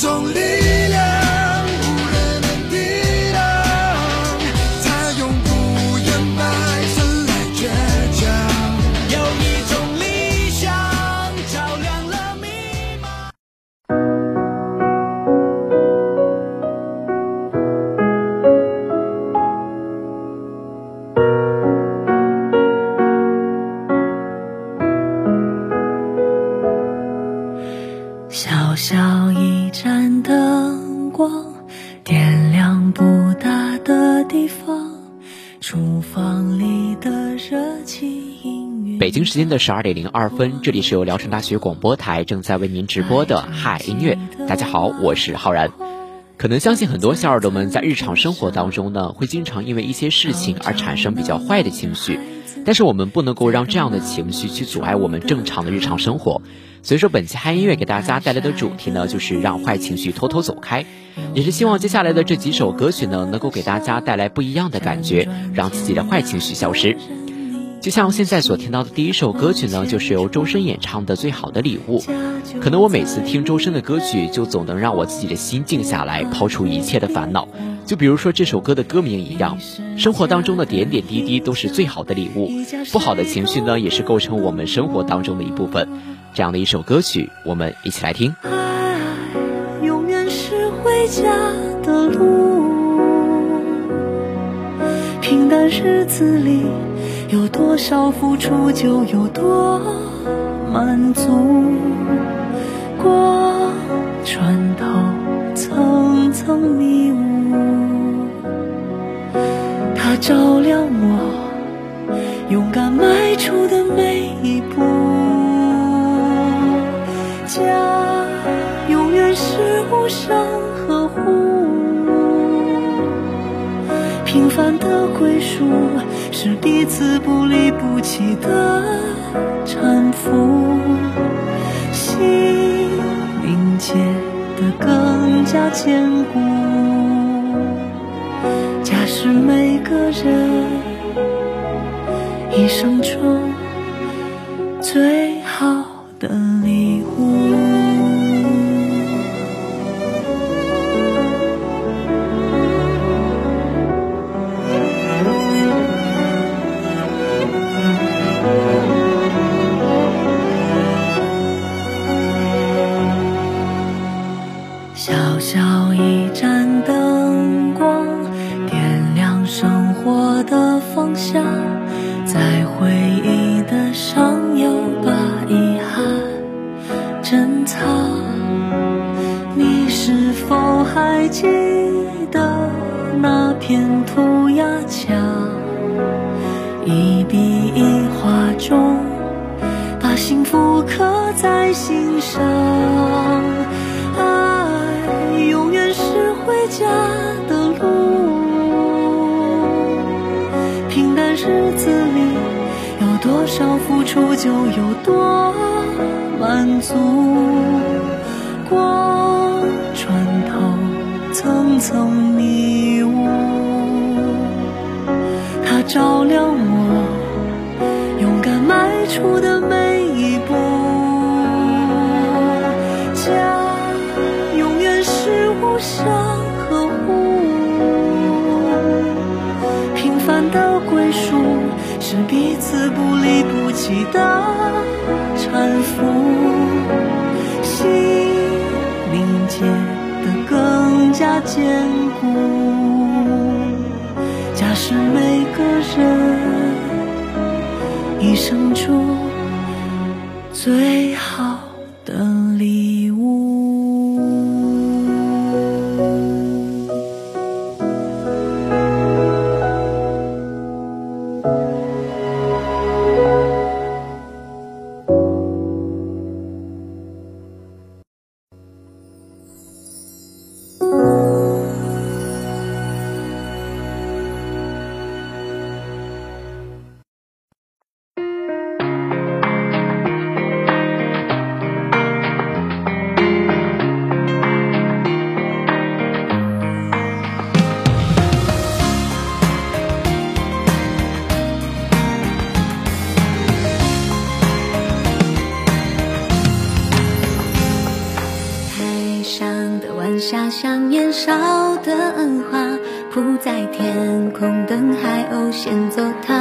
种力时间的十二点零二分，这里是由聊城大学广播台正在为您直播的嗨音乐。大家好，我是浩然。可能相信很多小耳朵们在日常生活当中呢，会经常因为一些事情而产生比较坏的情绪，但是我们不能够让这样的情绪去阻碍我们正常的日常生活。所以说，本期嗨音乐给大家带来的主题呢，就是让坏情绪偷偷走开，也是希望接下来的这几首歌曲呢，能够给大家带来不一样的感觉，让自己的坏情绪消失。就像现在所听到的第一首歌曲呢，就是由周深演唱的《最好的礼物》。可能我每次听周深的歌曲，就总能让我自己的心静下来，抛除一切的烦恼。就比如说这首歌的歌名一样，生活当中的点点滴滴都是最好的礼物，不好的情绪呢，也是构成我们生活当中的一部分。这样的一首歌曲，我们一起来听。爱永远是回家的路，平淡日子里。有多少付出，就有多满足。过穿透层层迷雾，它照亮我勇敢迈出的每一步。家永远是无声呵护，平凡的归属。是彼此不离不弃的搀扶，心凝结的更加坚固。家是每个人一生中最好的是否还记得那片涂鸦墙，一笔一画中，把幸福刻在心上？爱永远是回家的路。平淡日子里，有多少付出就有多满足。光。曾迷雾，它照亮我勇敢迈出的每一步。家，永远是无声呵护，平凡的归属是彼此不离不弃的。坚固家是每个人一生中最好像年少的花，铺在天空等海鸥衔走它。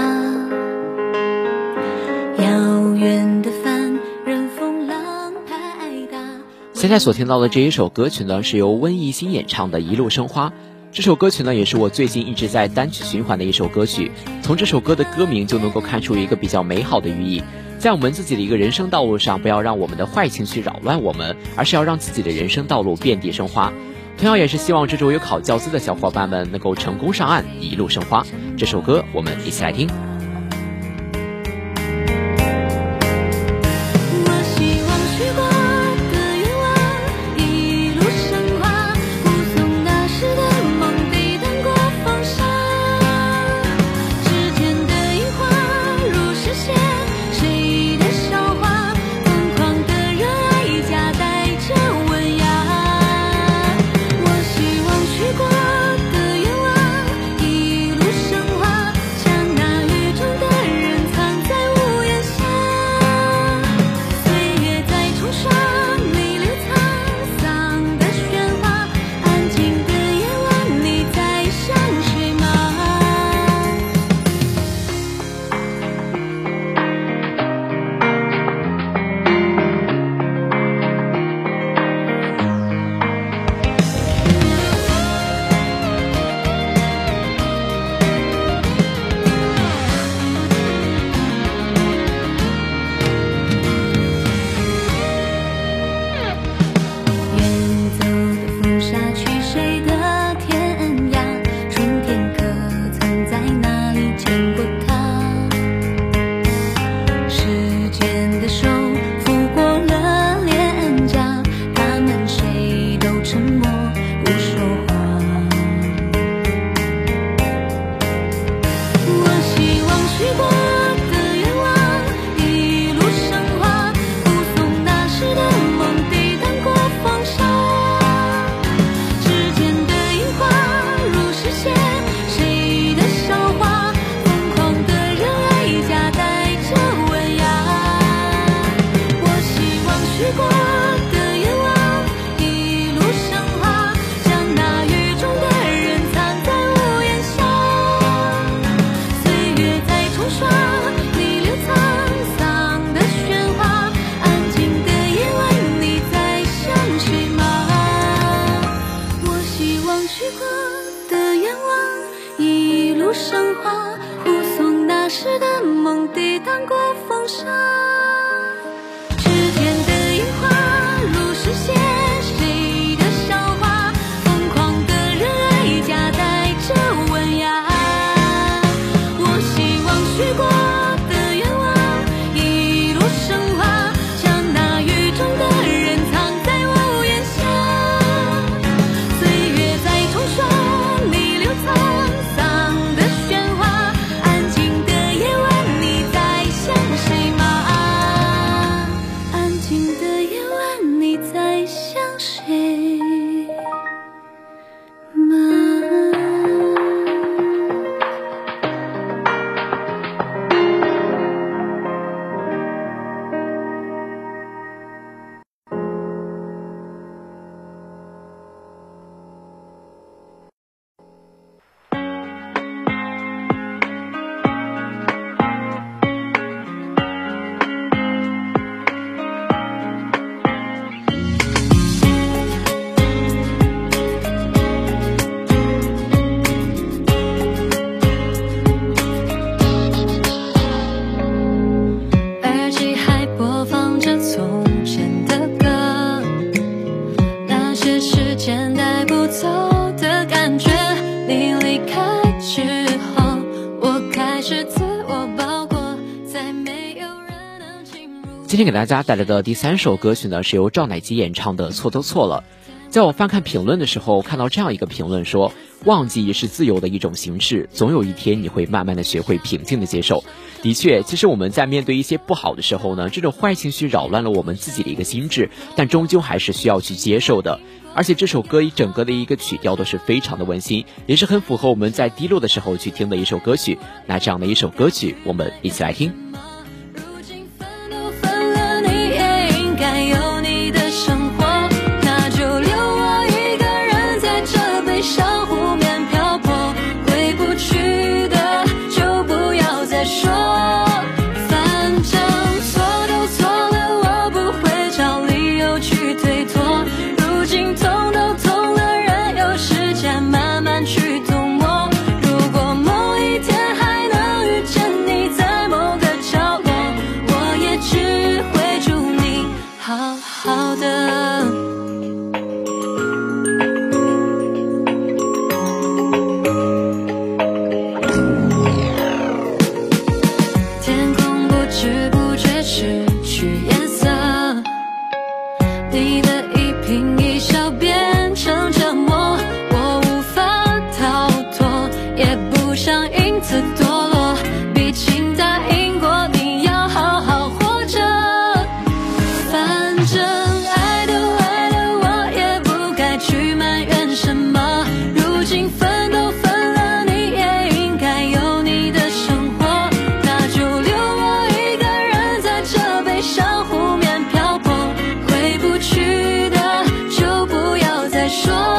遥远的帆，任风浪拍打。现在所听到的这一首歌曲呢，是由温艺兴演唱的《一路生花》。这首歌曲呢，也是我最近一直在单曲循环的一首歌曲。从这首歌的歌名就能够看出一个比较美好的寓意，在我们自己的一个人生道路上，不要让我们的坏情绪扰乱我们，而是要让自己的人生道路遍地生花。同样也是希望这周有考教资的小伙伴们能够成功上岸，一路生花。这首歌我们一起来听。伤今天给大家带来的第三首歌曲呢，是由赵乃基演唱的《错都错了》。在我翻看评论的时候，看到这样一个评论说：“忘记也是自由的一种形式，总有一天你会慢慢的学会平静的接受。”的确，其实我们在面对一些不好的时候呢，这种坏情绪扰乱了我们自己的一个心智，但终究还是需要去接受的。而且这首歌一整个的一个曲调都是非常的温馨，也是很符合我们在低落的时候去听的一首歌曲。那这样的一首歌曲，我们一起来听。说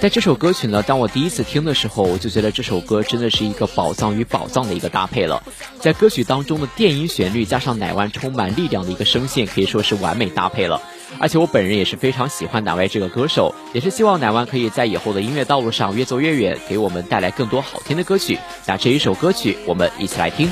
在这首歌曲呢，当我第一次听的时候，我就觉得这首歌真的是一个宝藏与宝藏的一个搭配了。在歌曲当中的电音旋律加上乃万充满力量的一个声线，可以说是完美搭配了。而且我本人也是非常喜欢乃万这个歌手，也是希望乃万可以在以后的音乐道路上越走越远，给我们带来更多好听的歌曲。那这一首歌曲，我们一起来听。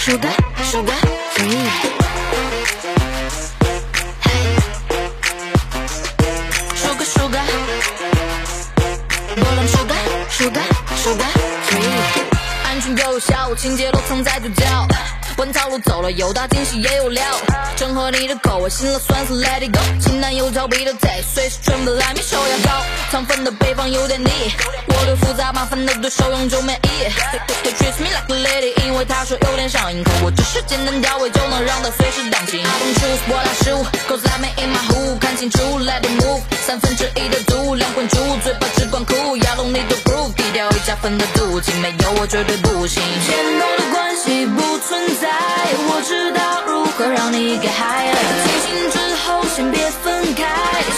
Sugar, sugar, sugar free. Hey, sugar, sugar, boom, sugar, sugar, sugar free. 安全有效，情节楼层在嘴角。套路走了，有大惊喜也有料，正合你的口味，辛辣酸涩 Let it go，清淡又俏皮的 taste，随时准备来米手牙膏，糖分的配方有点腻，我对复杂麻烦的对手用就免疫。They treat me like a lady，因为他说有点上瘾，可我只是简单调味就能让他随时当心。I don't choose 我来失误，Cause I'm in my hood 看清楚 Let it move，三分之一的度，两混珠，嘴巴只管哭，压拢你的 groove，低调一加分的毒气，没有我绝对不行。牵动的关系不存在。我知道如何让你 get higher。清醒之后先别分开，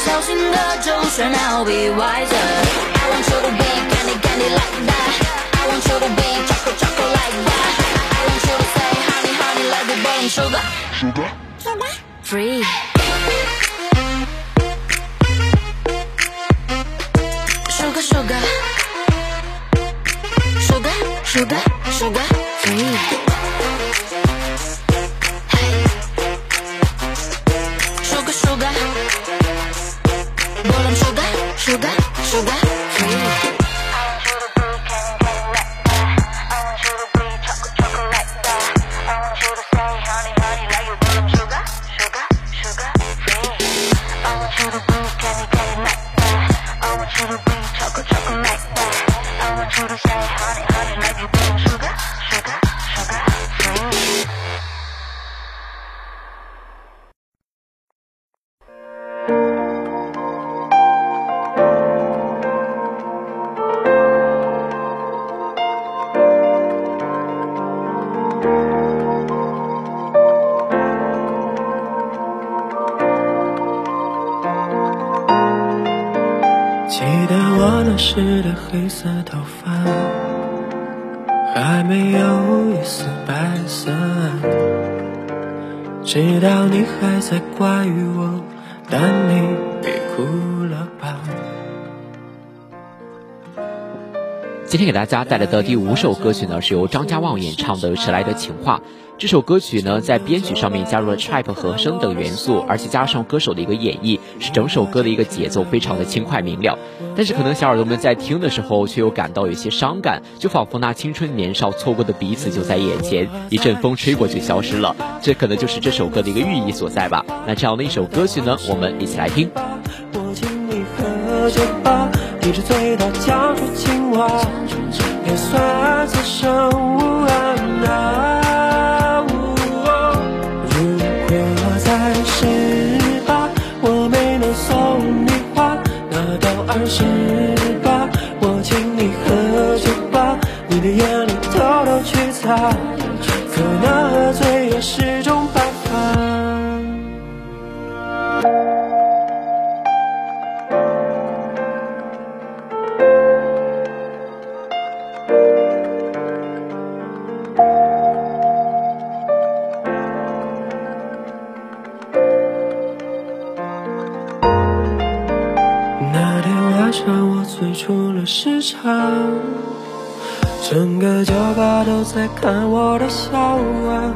小心的周旋，I'll be wiser。I want you to be candy candy like that。I want you to be chocolate chocolate like that。I want you to say honey honey like a burn sugar sugar sugar 黑色头发还没有一丝白色，知道你还在怪我，但你别哭了吧。今天给大家带来的第五首歌曲呢，是由张家旺演唱的《迟来的情话》。这首歌曲呢，在编曲上面加入了 trap 和声等元素，而且加上歌手的一个演绎，是整首歌的一个节奏非常的轻快明了。但是可能小耳朵们在听的时候，却又感到有些伤感，就仿佛那青春年少错过的彼此就在眼前，一阵风吹过就消失了。这可能就是这首歌的一个寓意所在吧。那这样的一首歌曲呢，我们一起来听。我请你酒吧，一直醉到讲出情话，也算此生无憾十八，我请你喝酒吧，你的眼泪偷偷去擦，了时差，整个酒吧都在看我的笑话。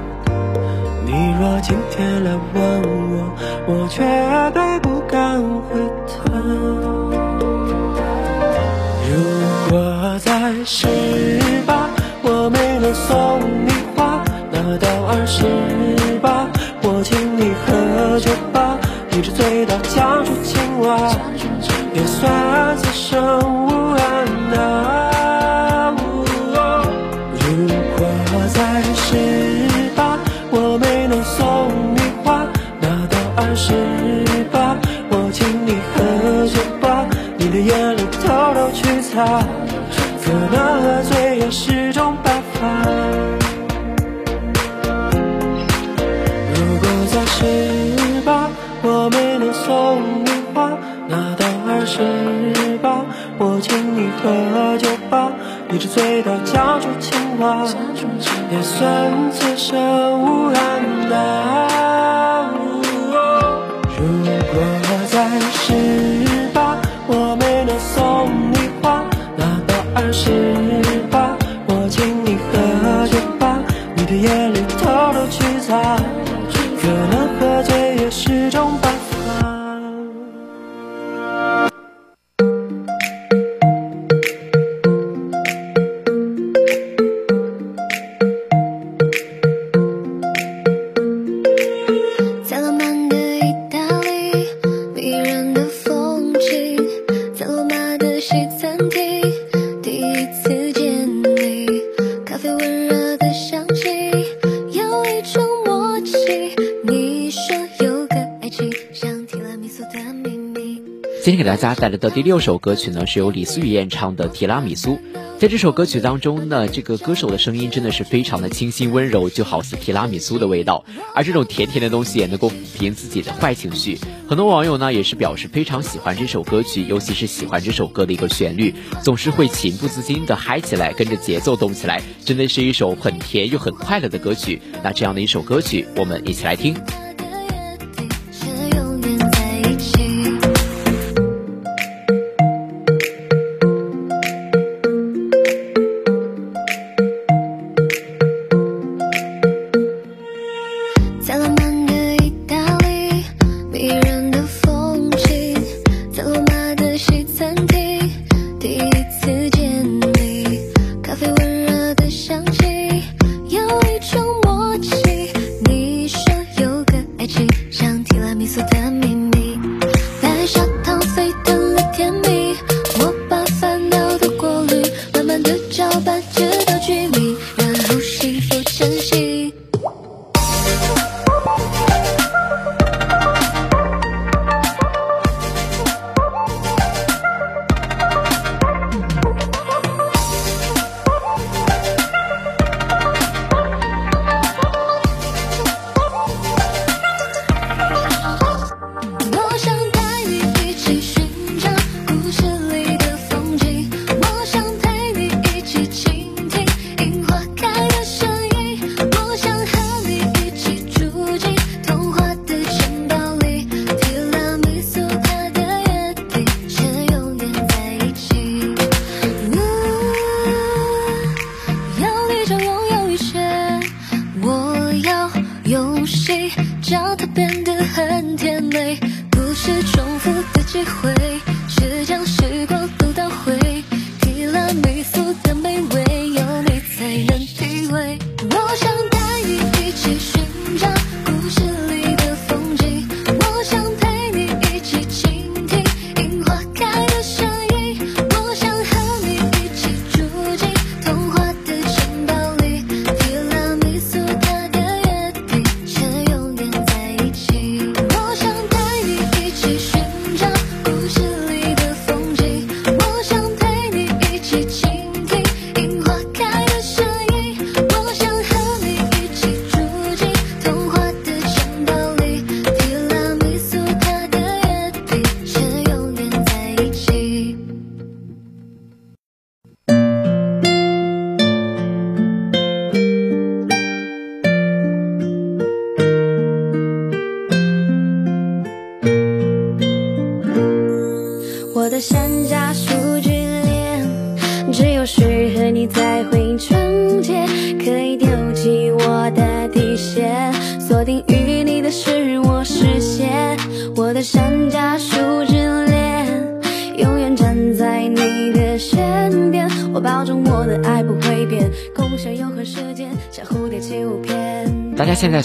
你若今天来问我，我绝对不敢回答。如果在十八，我没能送你花，那到二十八，我请你喝酒吧，一直醉到讲出情话，也算此生也是种办法。如果在十八，我没能送你花，那到二十八，我请你喝酒吧，一直醉到讲出情话，也算此生无憾啊。今天给大家带来的第六首歌曲呢，是由李思雨演唱的《提拉米苏》。在这首歌曲当中呢，这个歌手的声音真的是非常的清新温柔，就好似提拉米苏的味道。而这种甜甜的东西也能够抚平自己的坏情绪。很多网友呢也是表示非常喜欢这首歌曲，尤其是喜欢这首歌的一个旋律，总是会情不自禁的嗨起来，跟着节奏动起来，真的是一首很甜又很快乐的歌曲。那这样的一首歌曲，我们一起来听。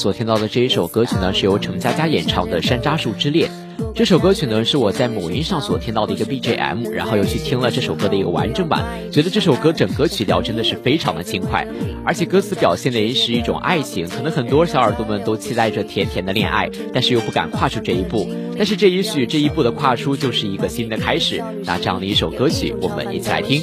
所听到的这一首歌曲呢，是由程佳佳演唱的《山楂树之恋》。这首歌曲呢，是我在某音上所听到的一个 BGM，然后又去听了这首歌的一个完整版，觉得这首歌整个曲调真的是非常的轻快，而且歌词表现的也是一种爱情。可能很多小耳朵们都期待着甜甜的恋爱，但是又不敢跨出这一步。但是这也许这一步的跨出就是一个新的开始。那这样的一首歌曲，我们一起来听。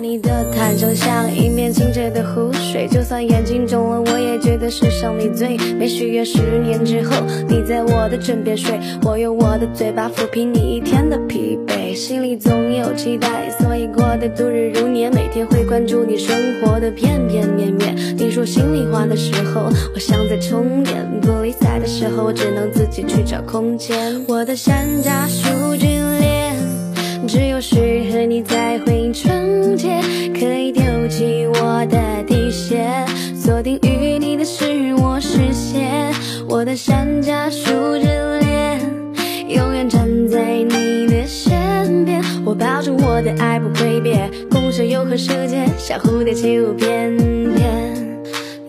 你的坦诚像一面清澈的湖水，就算眼睛肿了，我也觉得世上你最美。许愿十年之后，你在我的枕边睡，我用我的嘴巴抚平你一天的疲惫。心里总有期待，所以过得度日如年。每天会关注你生活的片片面面。你说心里话的时候，我像在充电；不理睬的时候，我只能自己去找空间。我的山楂树之恋，只有适合你才会纯洁，可以丢弃我的底线，锁定于你的是我视线。我的山楂树之恋，永远站在你的身边，我保证我的爱不会变，共享永恒时间，像蝴蝶起舞翩翩。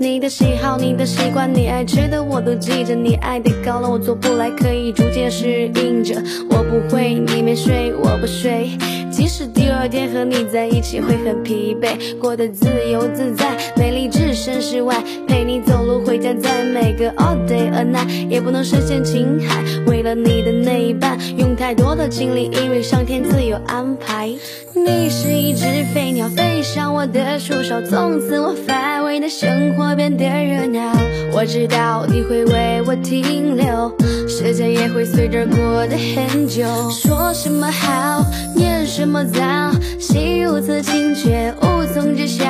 你的喜好，你的习惯，你爱吃的我都记着。你爱的高了，我做不来，可以逐渐适应着。我不会，你没睡，我不睡。即使第二天和你在一起会很疲惫，过得自由自在，美丽置身事外，陪你走路回家，在每个 all day a night，也不能实现情海。为了你的那一半，用太多的精力，因为上天自有安排。你是一只飞鸟，飞上我的树梢，从此我乏味的生活变得热闹。我知道你会为我停留，时间也会随着过得很久。说什么好，念什么糟，心如此清却无从知晓。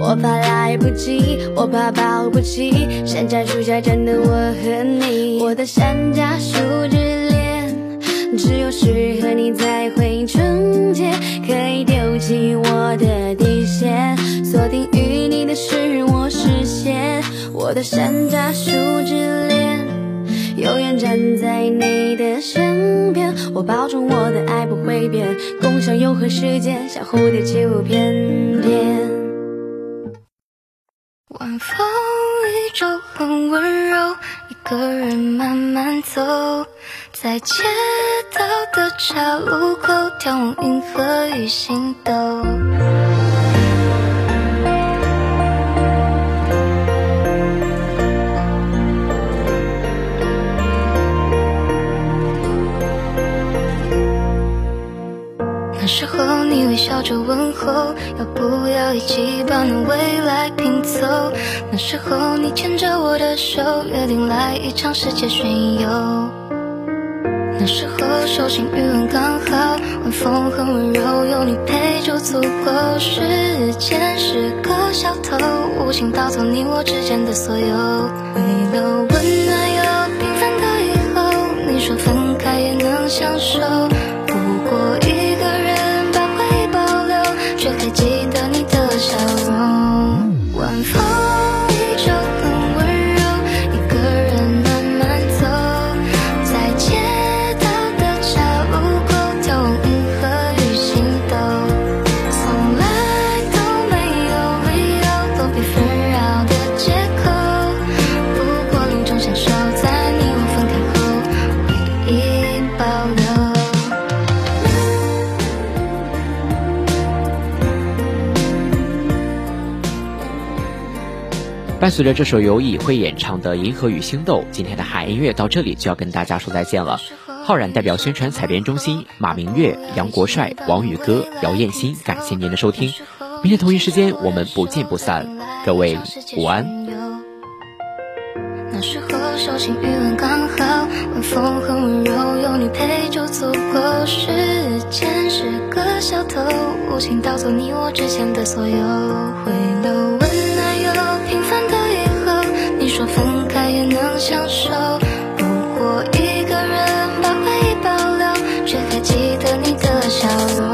我怕来不及，我怕保不齐，山楂树下站的我和你，我的山楂树之恋，只有适合你才会纯洁，可以丢弃我的底线，锁定于你的是我视线，我的山楂树之恋，永远站在你的身边，我保证我的爱不会变，共享永恒时间，像蝴蝶起舞翩翩。晚风依旧很温柔，一个人慢慢走，在街道的岔路口眺望银河与星斗。那时候你微笑着问候，要不要一起把那未来拼凑？那时候你牵着我的手，约定来一场世界巡游。那时候手心余温刚好，晚风很温柔，有你陪就足够。时间是个小偷，无情盗走你我之间的所有。为了温暖又平凡的以后，你说分开也能相守。保留。伴随着这首由尹慧演唱的《银河与星斗》，今天的海音乐到这里就要跟大家说再见了。浩然代表宣传采编中心，马明月、杨国帅、王宇哥、姚艳欣，感谢您的收听。明天同一时间我们不见不散，各位午安。风很温柔，有你陪就足够。时间是个小偷，无情盗走你我之间的所有。为了温暖又平凡的以后，你说分开也能相守。不过一个人把回忆保留，却还记得你的笑容。